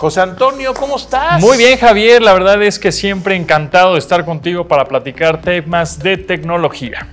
José Antonio, ¿cómo estás? Muy bien, Javier. La verdad es que siempre encantado de estar contigo para platicar temas de tecnología.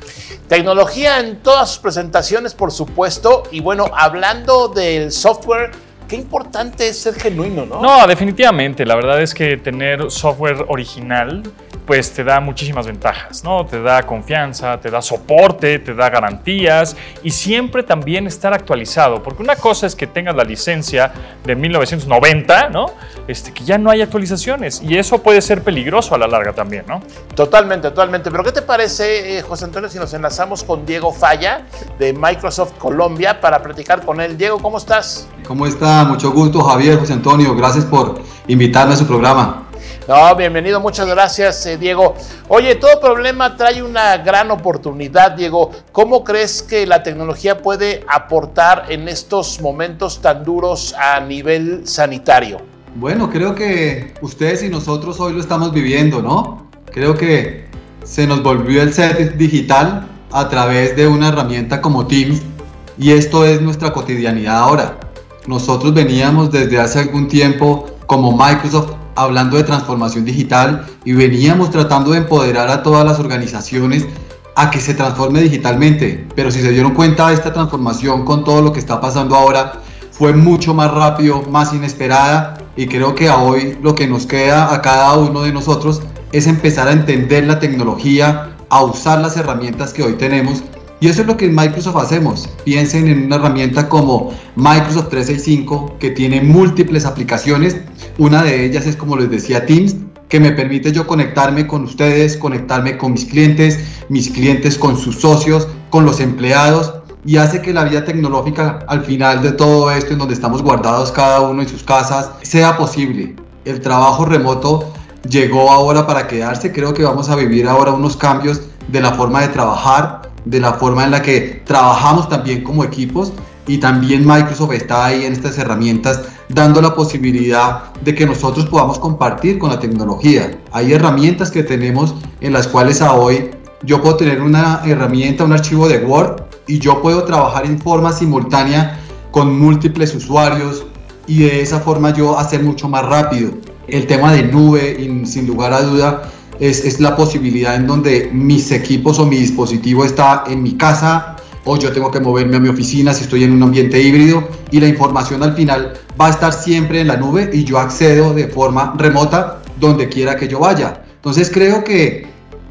Tecnología en todas sus presentaciones, por supuesto. Y bueno, hablando del software, qué importante es ser genuino, ¿no? No, definitivamente. La verdad es que tener software original pues te da muchísimas ventajas, ¿no? Te da confianza, te da soporte, te da garantías y siempre también estar actualizado, porque una cosa es que tengas la licencia de 1990, ¿no? Este, que ya no hay actualizaciones y eso puede ser peligroso a la larga también, ¿no? Totalmente, totalmente. Pero ¿qué te parece, eh, José Antonio, si nos enlazamos con Diego Falla de Microsoft Colombia para platicar con él? Diego, ¿cómo estás? ¿Cómo está? Mucho gusto, Javier, José Antonio. Gracias por invitarme a su programa. No, bienvenido, muchas gracias, eh, Diego. Oye, todo problema trae una gran oportunidad, Diego. ¿Cómo crees que la tecnología puede aportar en estos momentos tan duros a nivel sanitario? Bueno, creo que ustedes y nosotros hoy lo estamos viviendo, ¿no? Creo que se nos volvió el set digital a través de una herramienta como Teams y esto es nuestra cotidianidad ahora. Nosotros veníamos desde hace algún tiempo como Microsoft hablando de transformación digital y veníamos tratando de empoderar a todas las organizaciones a que se transforme digitalmente. Pero si se dieron cuenta, esta transformación con todo lo que está pasando ahora fue mucho más rápido, más inesperada y creo que a hoy lo que nos queda a cada uno de nosotros es empezar a entender la tecnología, a usar las herramientas que hoy tenemos y eso es lo que en Microsoft hacemos. Piensen en una herramienta como Microsoft 365 que tiene múltiples aplicaciones. Una de ellas es, como les decía, Teams, que me permite yo conectarme con ustedes, conectarme con mis clientes, mis clientes con sus socios, con los empleados y hace que la vida tecnológica al final de todo esto, en donde estamos guardados cada uno en sus casas, sea posible. El trabajo remoto llegó ahora para quedarse. Creo que vamos a vivir ahora unos cambios de la forma de trabajar, de la forma en la que trabajamos también como equipos y también Microsoft está ahí en estas herramientas dando la posibilidad de que nosotros podamos compartir con la tecnología. Hay herramientas que tenemos en las cuales a hoy yo puedo tener una herramienta, un archivo de Word y yo puedo trabajar en forma simultánea con múltiples usuarios y de esa forma yo hacer mucho más rápido. El tema de nube, sin lugar a duda, es, la posibilidad en donde mis equipos o mi dispositivo está en mi casa o yo tengo que moverme a mi oficina si estoy en un ambiente híbrido y la información al final va a estar siempre en la nube y yo accedo de forma remota donde quiera que yo vaya. Entonces creo que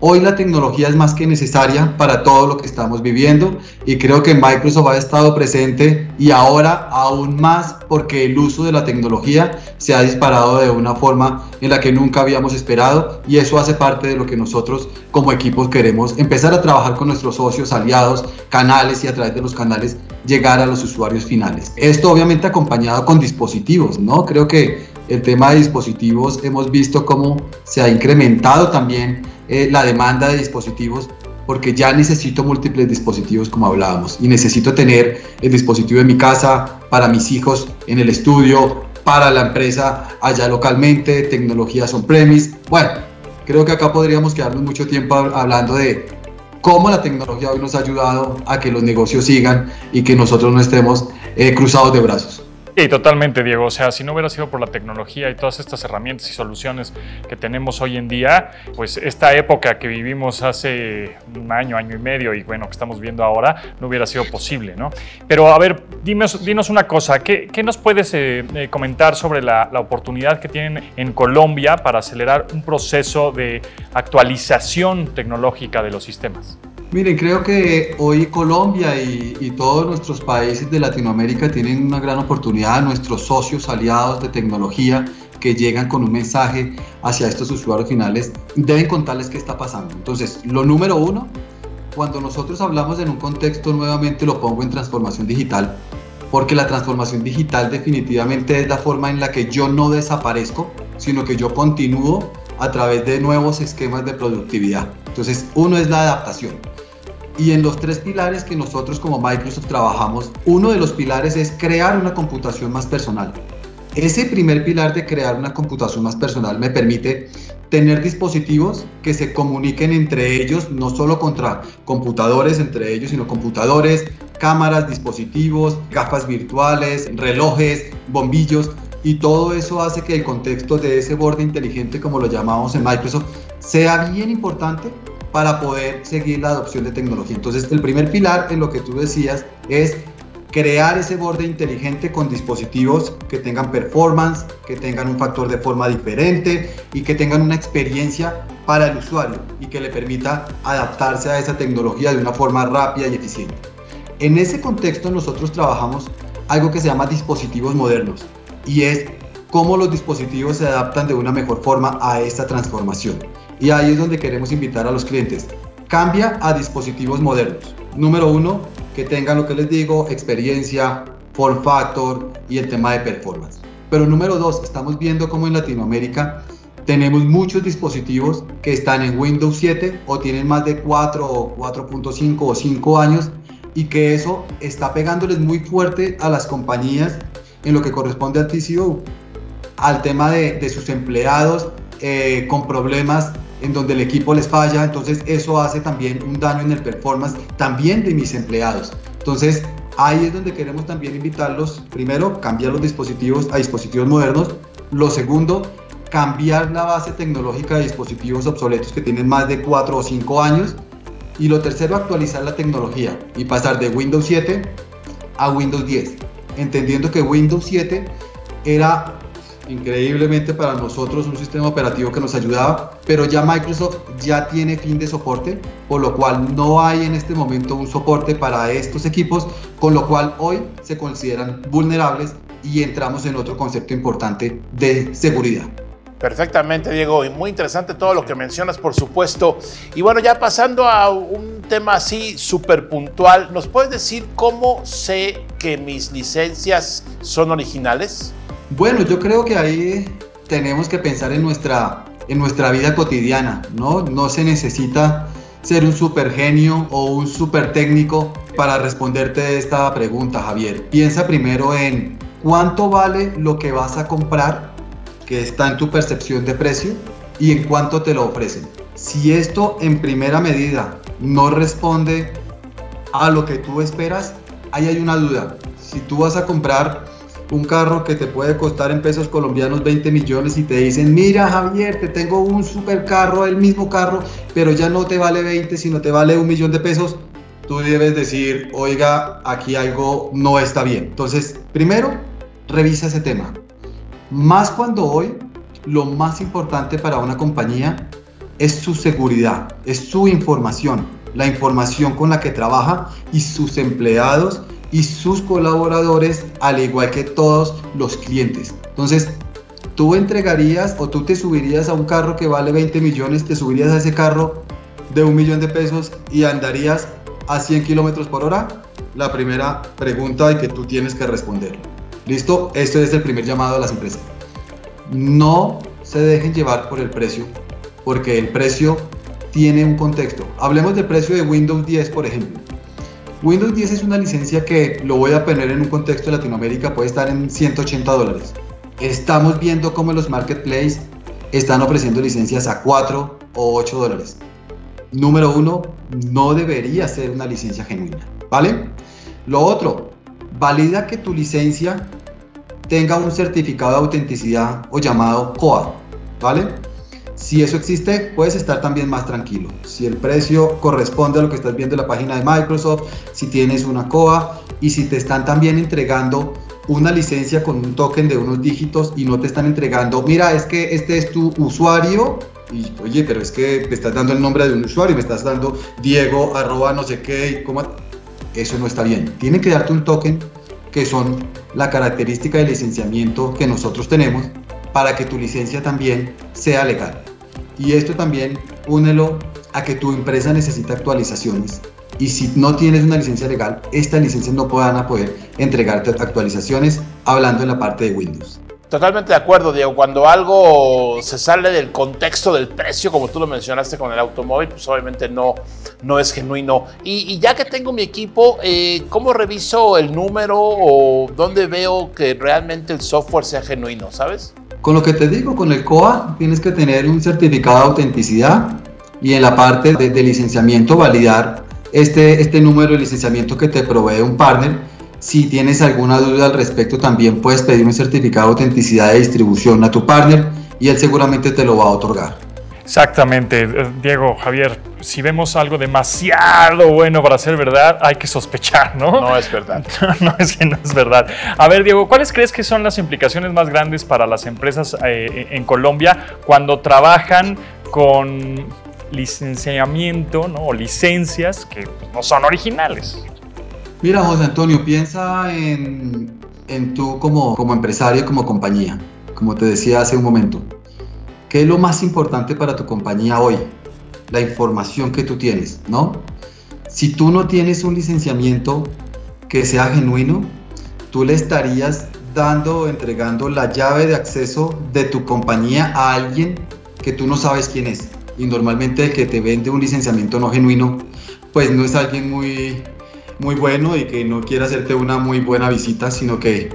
Hoy la tecnología es más que necesaria para todo lo que estamos viviendo y creo que Microsoft ha estado presente y ahora aún más porque el uso de la tecnología se ha disparado de una forma en la que nunca habíamos esperado y eso hace parte de lo que nosotros como equipos queremos empezar a trabajar con nuestros socios, aliados, canales y a través de los canales llegar a los usuarios finales. Esto obviamente acompañado con dispositivos, ¿no? Creo que el tema de dispositivos hemos visto cómo se ha incrementado también eh, la demanda de dispositivos porque ya necesito múltiples dispositivos como hablábamos y necesito tener el dispositivo en mi casa, para mis hijos en el estudio, para la empresa allá localmente, tecnologías on-premise. Bueno, creo que acá podríamos quedarnos mucho tiempo hablando de cómo la tecnología hoy nos ha ayudado a que los negocios sigan y que nosotros no estemos eh, cruzados de brazos. Sí, totalmente, Diego. O sea, si no hubiera sido por la tecnología y todas estas herramientas y soluciones que tenemos hoy en día, pues esta época que vivimos hace un año, año y medio y bueno, que estamos viendo ahora, no hubiera sido posible, ¿no? Pero a ver, dinos, dinos una cosa, ¿qué, nos puedes eh, eh, comentar sobre la, la oportunidad que tienen en Colombia para acelerar un proceso de actualización tecnológica de los sistemas? Miren, creo que hoy Colombia y, todos nuestros países de Latinoamérica tienen una gran oportunidad, nuestros socios aliados de tecnología que llegan con un mensaje hacia estos usuarios finales, deben contarles qué está pasando. Entonces, lo número uno, cuando nosotros hablamos en un contexto, nuevamente lo pongo en transformación digital, porque la transformación digital definitivamente es la forma en la que yo no desaparezco, sino que yo continúo a través de nuevos esquemas de productividad. Entonces, uno es la adaptación. Y en los tres pilares que nosotros como Microsoft trabajamos, uno de los pilares es crear una computación más personal. Ese primer pilar de crear una computación más personal me permite tener dispositivos que se comuniquen entre ellos, no solo contra computadores entre ellos, sino computadores, cámaras, dispositivos, gafas virtuales, relojes, bombillos, y todo eso hace que el contexto de ese borde inteligente, como lo llamamos en Microsoft, sea bien importante para poder seguir la adopción de tecnología. Entonces, el primer pilar en lo que tú decías es crear ese borde inteligente con dispositivos que tengan performance, que tengan un factor de forma diferente y que tengan una experiencia para el usuario y que le permita adaptarse a esa tecnología de una forma rápida y eficiente. En ese contexto nosotros trabajamos algo que se llama dispositivos modernos y es cómo los dispositivos se adaptan de una mejor forma a esta transformación. Y ahí es donde queremos invitar a los clientes. Cambia a dispositivos modernos. Número uno, que tengan lo que les digo, experiencia, form factor y el tema de performance. Pero número dos, estamos viendo cómo en Latinoamérica tenemos muchos dispositivos que están en Windows 7 o tienen más de 4 o 4.5 o 5 años y que eso está pegándoles muy fuerte a las compañías en lo que corresponde al TCO, al tema de, de sus empleados eh, con problemas en donde el equipo les falla, entonces eso hace también un daño en el performance también de mis empleados. Entonces ahí es donde queremos también invitarlos, primero, cambiar los dispositivos a dispositivos modernos, lo segundo, cambiar la base tecnológica de dispositivos obsoletos que tienen más de 4 o 5 años, y lo tercero, actualizar la tecnología y pasar de Windows 7 a Windows 10, entendiendo que Windows 7 era increíblemente para nosotros un sistema operativo que nos ayudaba, pero ya Microsoft ya tiene fin de soporte, por lo cual no hay en este momento un soporte para estos equipos, con lo cual hoy se consideran vulnerables y entramos en otro concepto importante de seguridad. Perfectamente, Diego, y muy interesante todo lo que mencionas, por supuesto. Y bueno, ya pasando a un tema así súper puntual, ¿nos puedes decir cómo sé que mis licencias son originales? Bueno, yo creo que ahí tenemos que pensar en nuestra, en nuestra vida cotidiana, ¿no? No se necesita ser un super genio o un super técnico para responderte esta pregunta, Javier. Piensa primero en cuánto vale lo que vas a comprar, que está en tu percepción de precio, y en cuánto te lo ofrecen. Si esto en primera medida no responde a lo que tú esperas, ahí hay una duda. Si tú vas a comprar un carro que te puede costar en pesos colombianos 20 millones y te dicen, mira Javier, te tengo un super carro, el mismo carro, pero ya no te vale 20, sino te vale un millón de pesos, tú debes decir, oiga, aquí algo no está bien. Entonces, primero, revisa ese tema. Más cuando hoy lo más importante para una compañía es su seguridad, es su información, la información con la que trabaja y sus empleados y sus colaboradores, al igual que todos los clientes. Entonces, tú entregarías o tú te subirías a un carro que vale 20 millones, te subirías a ese carro de un millón de pesos y andarías a 100 kilómetros por hora? La primera pregunta y que tú tienes que responder. ¿Listo? Este es el primer llamado a las empresas. No se dejen llevar por el precio, porque el precio tiene un contexto. Hablemos del precio de Windows 10, por ejemplo. Windows 10 es una licencia que lo voy a poner en un contexto de Latinoamérica, puede estar en 180 dólares. Estamos viendo cómo los marketplaces están ofreciendo licencias a 4 o 8 dólares. Número uno, no debería ser una licencia genuina, ¿vale? Lo otro, valida que tu licencia tenga un certificado de autenticidad o llamado COA, ¿vale? Si eso existe, puedes estar también más tranquilo. Si el precio corresponde a lo que estás viendo en la página de Microsoft, si tienes una COA y si te están también entregando una licencia con un token de unos dígitos y no te están entregando, mira, es que este es tu usuario y oye, pero es que te estás dando el nombre de un usuario, me estás dando Diego, arroba no sé qué, ¿cómo? eso no está bien. Tienen que darte un token que son la característica de licenciamiento que nosotros tenemos para que tu licencia también sea legal. Y esto también únelo a que tu empresa necesita actualizaciones. Y si no tienes una licencia legal, estas licencias no puedan a poder entregarte actualizaciones hablando en la parte de Windows. Totalmente de acuerdo, Diego. Cuando algo se sale del contexto del precio, como tú lo mencionaste con el automóvil, pues obviamente no, no es genuino. Y, ya que tengo mi equipo, eh, ¿cómo reviso el número o dónde veo que realmente el software sea genuino, sabes? Con lo que te digo, con el COA tienes que tener un certificado de autenticidad y en la parte de, licenciamiento validar este, este número de licenciamiento que te provee un partner Si tienes alguna duda al respecto, también puedes pedir un certificado de autenticidad de distribución a tu partner y él seguramente te lo va a otorgar. Exactamente, eh, Diego, Javier, si vemos algo demasiado bueno para ser verdad, hay que sospechar, ¿no? No es verdad. no, es que no es verdad. A ver, Diego, ¿cuáles crees que son las implicaciones más grandes para las empresas eh, en Colombia cuando trabajan con licenciamiento ¿no? o licencias que no son originales? Mira, José Antonio, piensa en, en tú como, como empresario y como compañía, como te decía hace un momento. ¿Qué es lo más importante para tu compañía hoy? La información que tú tienes, ¿no? Si tú no tienes un licenciamiento que sea genuino, tú le estarías dando o entregando la llave de acceso de tu compañía a alguien que tú no sabes quién es. Y normalmente el que te vende un licenciamiento no genuino, pues no es alguien muy, muy bueno y que no quiere hacerte una muy buena visita, sino que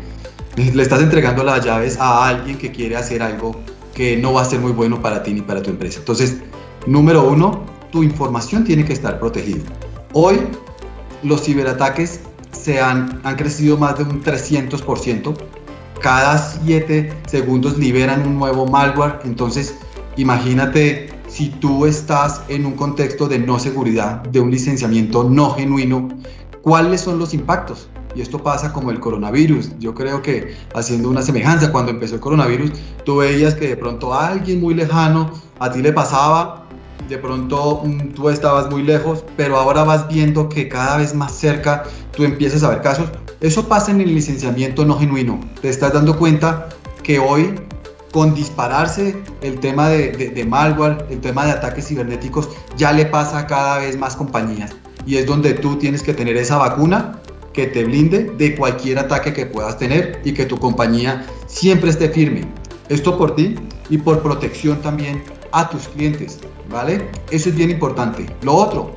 le estás entregando las llaves a alguien que quiere hacer algo que no va a ser muy bueno para ti ni para tu empresa. Entonces, número uno, tu información tiene que estar protegida. Hoy los ciberataques se han, han crecido más de un 300%. Cada 7 segundos liberan un nuevo malware. Entonces, imagínate si tú estás en un contexto de no seguridad, de un licenciamiento no genuino, ¿cuáles son los impactos? Y esto pasa como el coronavirus. Yo creo que haciendo una semejanza, cuando empezó el coronavirus, tú veías que de pronto a alguien muy lejano a ti le pasaba, de pronto mm, tú estabas muy lejos, pero ahora vas viendo que cada vez más cerca tú empiezas a ver casos. Eso pasa en el licenciamiento no genuino. Te estás dando cuenta que hoy con dispararse el tema de, de, malware, el tema de ataques cibernéticos, ya le pasa a cada vez más compañías. Y es donde tú tienes que tener esa vacuna que te blinde de cualquier ataque que puedas tener y que tu compañía siempre esté firme. Esto por ti y por protección también a tus clientes, ¿vale? Eso es bien importante. Lo otro,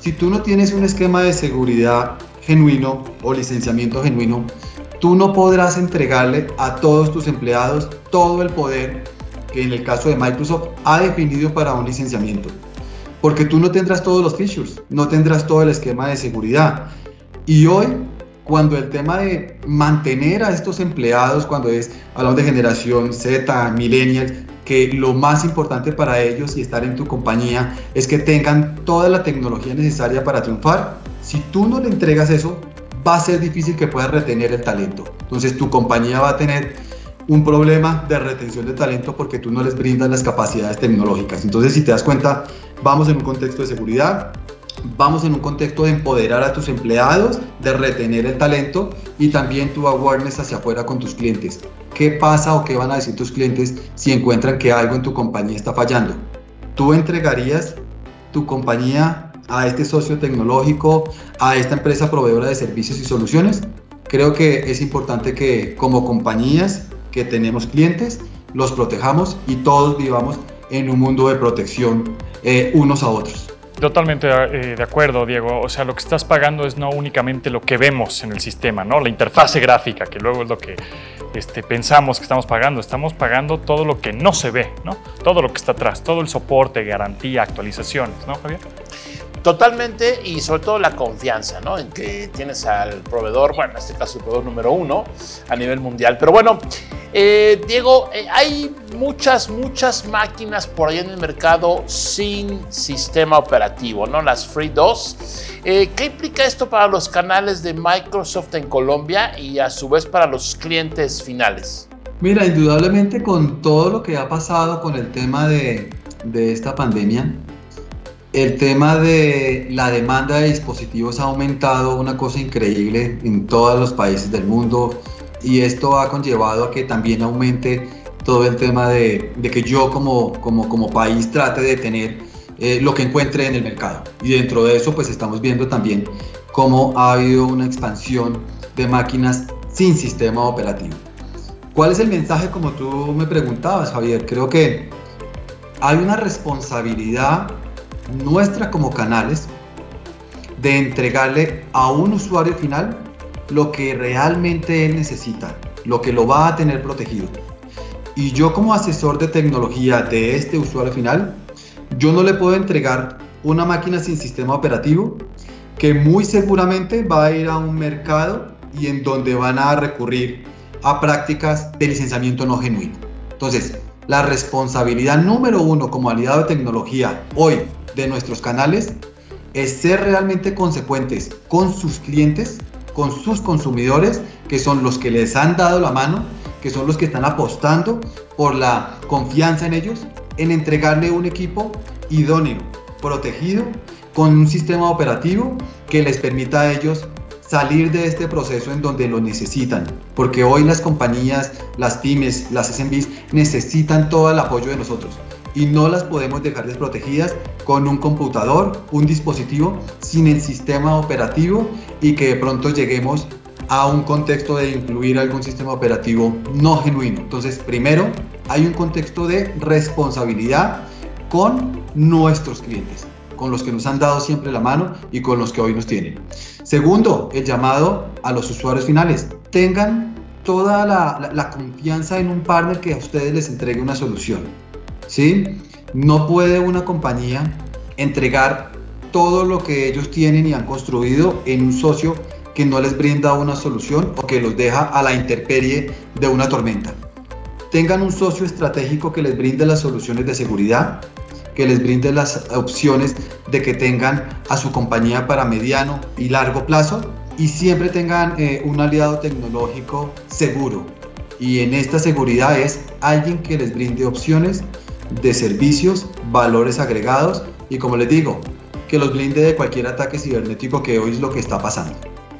si tú no tienes un esquema de seguridad genuino o licenciamiento genuino, tú no podrás entregarle a todos tus empleados todo el poder que en el caso de Microsoft ha definido para un licenciamiento. Porque tú no tendrás todos los features, no tendrás todo el esquema de seguridad. Y hoy, cuando el tema de mantener a estos empleados, cuando es, hablamos de generación Z, millennials, que lo más importante para ellos y estar en tu compañía es que tengan toda la tecnología necesaria para triunfar. Si tú no le entregas eso, va a ser difícil que puedas retener el talento. Entonces tu compañía va a tener un problema de retención de talento porque tú no les brindas las capacidades tecnológicas. Entonces si te das cuenta, vamos en un contexto de seguridad, vamos en un contexto de empoderar a tus empleados, de retener el talento y también tu awareness hacia afuera con tus clientes. ¿Qué pasa o qué van a decir tus clientes si encuentran que algo en tu compañía está fallando? ¿Tú entregarías tu compañía a este socio tecnológico, a esta empresa proveedora de servicios y soluciones? Creo que es importante que como compañías que tenemos clientes, los protejamos y todos vivamos en un mundo de protección eh, unos a otros. Totalmente eh, de acuerdo, Diego. O sea, lo que estás pagando es no únicamente lo que vemos en el sistema, ¿no? La interfase gráfica, que luego es lo que este, pensamos que estamos pagando. Estamos pagando todo lo que no se ve, ¿no? Todo lo que está atrás, todo el soporte, garantía, actualizaciones, ¿no, Javier? Totalmente y sobre todo la confianza, ¿no? En que tienes al proveedor, bueno, en este caso el proveedor número uno a nivel mundial. Pero bueno, eh, Diego, eh, hay muchas, muchas máquinas por ahí en el mercado sin sistema operativo, ¿no? Las Free 2. Eh, ¿Qué implica esto para los canales de Microsoft en Colombia y a su vez para los clientes finales? Mira, indudablemente con todo lo que ha pasado con el tema de, de esta pandemia, el tema de la demanda de dispositivos ha aumentado una cosa increíble en todos los países del mundo y esto ha conllevado a que también aumente todo el tema de, que yo como, como, como, país trate de tener eh, lo que encuentre en el mercado. Y dentro de eso pues estamos viendo también cómo ha habido una expansión de máquinas sin sistema operativo. ¿Cuál es el mensaje como tú me preguntabas, Javier? Creo que hay una responsabilidad nuestra como canales de entregarle a un usuario final lo que realmente él necesita, lo que lo va a tener protegido. Y yo como asesor de tecnología de este usuario final, yo no le puedo entregar una máquina sin sistema operativo que muy seguramente va a ir a un mercado y en donde van a recurrir a prácticas de licenciamiento no genuino. Entonces, la responsabilidad número uno como aliado de tecnología hoy de nuestros canales es ser realmente consecuentes con sus clientes, con sus consumidores, que son los que les han dado la mano, que son los que están apostando por la confianza en ellos, en entregarle un equipo idóneo, protegido, con un sistema operativo que les permita a ellos salir de este proceso en donde lo necesitan, porque hoy las compañías, las pymes, las SMBs necesitan todo el apoyo de nosotros y no las podemos dejar desprotegidas con un computador, un dispositivo sin el sistema operativo y que de pronto lleguemos a un contexto de incluir algún sistema operativo no genuino. Entonces, primero, hay un contexto de responsabilidad con nuestros clientes con los que nos han dado siempre la mano y con los que hoy nos tienen. Segundo, el llamado a los usuarios finales. Tengan toda la, confianza en un partner que a ustedes les entregue una solución. ¿Sí? No puede una compañía entregar todo lo que ellos tienen y han construido en un socio que no les brinda una solución o que los deja a la intemperie de una tormenta. Tengan un socio estratégico que les brinde las soluciones de seguridad, que les brinde las opciones de que tengan a su compañía para mediano y largo plazo y siempre tengan eh, un aliado tecnológico seguro. Y en esta seguridad es alguien que les brinde opciones de servicios, valores agregados y como les digo, que los blinde de cualquier ataque cibernético que hoy es lo que está pasando.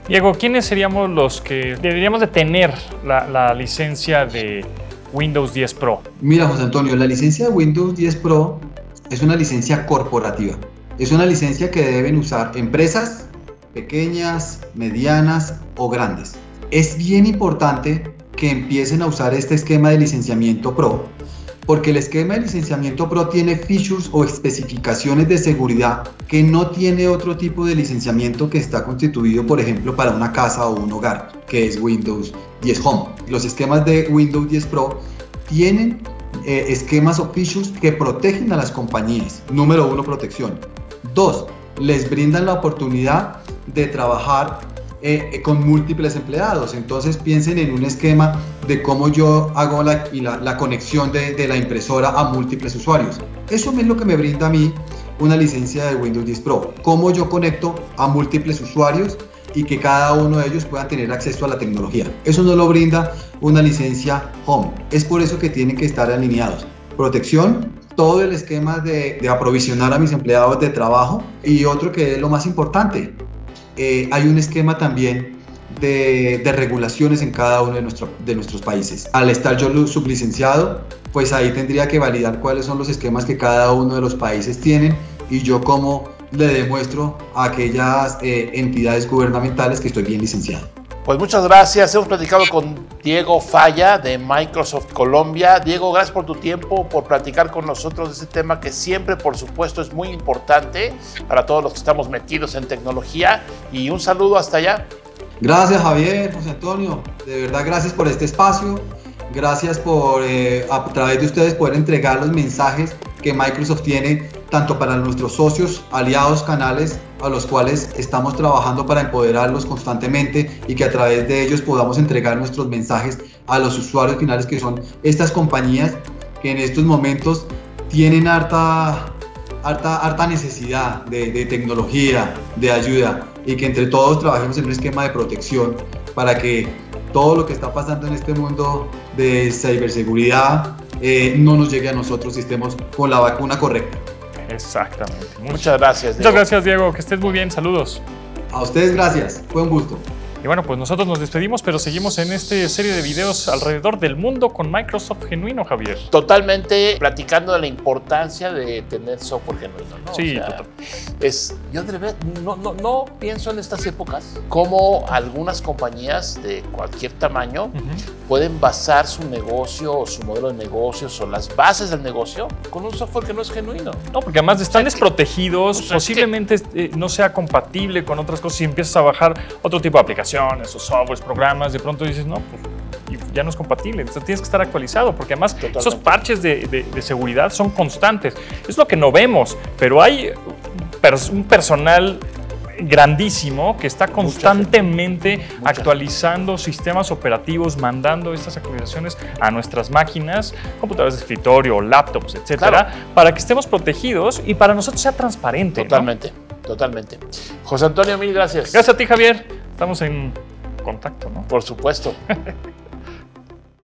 Diego, ¿quiénes seríamos los que deberíamos de tener la, la licencia de Windows 10 Pro? Mira, José Antonio, la licencia de Windows 10 Pro es una licencia corporativa. Es una licencia que deben usar empresas pequeñas, medianas o grandes. Es bien importante que empiecen a usar este esquema de licenciamiento PRO, porque el esquema de licenciamiento PRO tiene features o especificaciones de seguridad que no tiene otro tipo de licenciamiento que está constituido, por ejemplo, para una casa o un hogar, que es Windows 10 Home. Los esquemas de Windows 10 Pro tienen eh, esquemas o features que protegen a las compañías. Número uno, protección. Dos, les brindan la oportunidad de trabajar eh, eh, con múltiples empleados. Entonces piensen en un esquema de cómo yo hago la, conexión de, de, la impresora a múltiples usuarios. Eso es lo que me brinda a mí una licencia de Windows 10 Pro. Cómo yo conecto a múltiples usuarios y que cada uno de ellos pueda tener acceso a la tecnología. Eso no lo brinda una licencia Home. Es por eso que tienen que estar alineados. Protección, todo el esquema de, aprovisionar a mis empleados de trabajo y otro que es lo más importante, eh, hay un esquema también de, regulaciones en cada uno de, nuestro, de nuestros países. Al estar yo sublicenciado, pues ahí tendría que validar cuáles son los esquemas que cada uno de los países tienen y yo como le demuestro a aquellas eh, entidades gubernamentales que estoy bien licenciado. Pues muchas gracias. Hemos platicado con Diego Falla de Microsoft Colombia. Diego, gracias por tu tiempo, por platicar con nosotros de este tema que siempre, por supuesto, es muy importante para todos los que estamos metidos en tecnología. Y un saludo hasta allá. Gracias, Javier, José Antonio. De verdad, gracias por este espacio. Gracias por, eh, a través de ustedes, poder entregar los mensajes que Microsoft tiene tanto para nuestros socios, aliados, canales a los cuales estamos trabajando para empoderarlos constantemente y que a través de ellos podamos entregar nuestros mensajes a los usuarios finales que son estas compañías que en estos momentos tienen harta, harta, harta necesidad de, tecnología, de ayuda y que entre todos trabajemos en un esquema de protección para que todo lo que está pasando en este mundo de ciberseguridad eh, no nos llegue a nosotros y estemos con la vacuna correcta. Exactamente. Muchas gracias. Muchas gracias, Diego. Que estés muy bien. Saludos. A ustedes gracias. Fue un gusto. Y bueno, pues nosotros nos despedimos, pero seguimos en esta serie de videos alrededor del mundo con Microsoft Genuino, Javier. Totalmente platicando de la importancia de tener software genuino, ¿no? Sí, es, yo de verdad no, no, no, pienso en estas épocas como algunas compañías de cualquier tamaño pueden basar su negocio o su modelo de negocios o las bases del negocio con un software que no es genuino. No, porque además están desprotegidos, posiblemente eh, no sea compatible con otras cosas y empiezas a bajar otro tipo de aplicaciones esos softwares, programas, de pronto dices, no, pues ya no es compatible. Entonces tienes que estar actualizado, porque además esos parches de, seguridad son constantes. Es lo que no vemos, pero hay un personal grandísimo que está constantemente actualizando sistemas operativos, mandando estas actualizaciones a nuestras máquinas, computadoras de escritorio, laptops, etcétera, para que estemos protegidos y para nosotros sea transparente. Totalmente, totalmente. José Antonio, mil gracias. Gracias a ti, Javier. Estamos en contacto, ¿no? Por supuesto.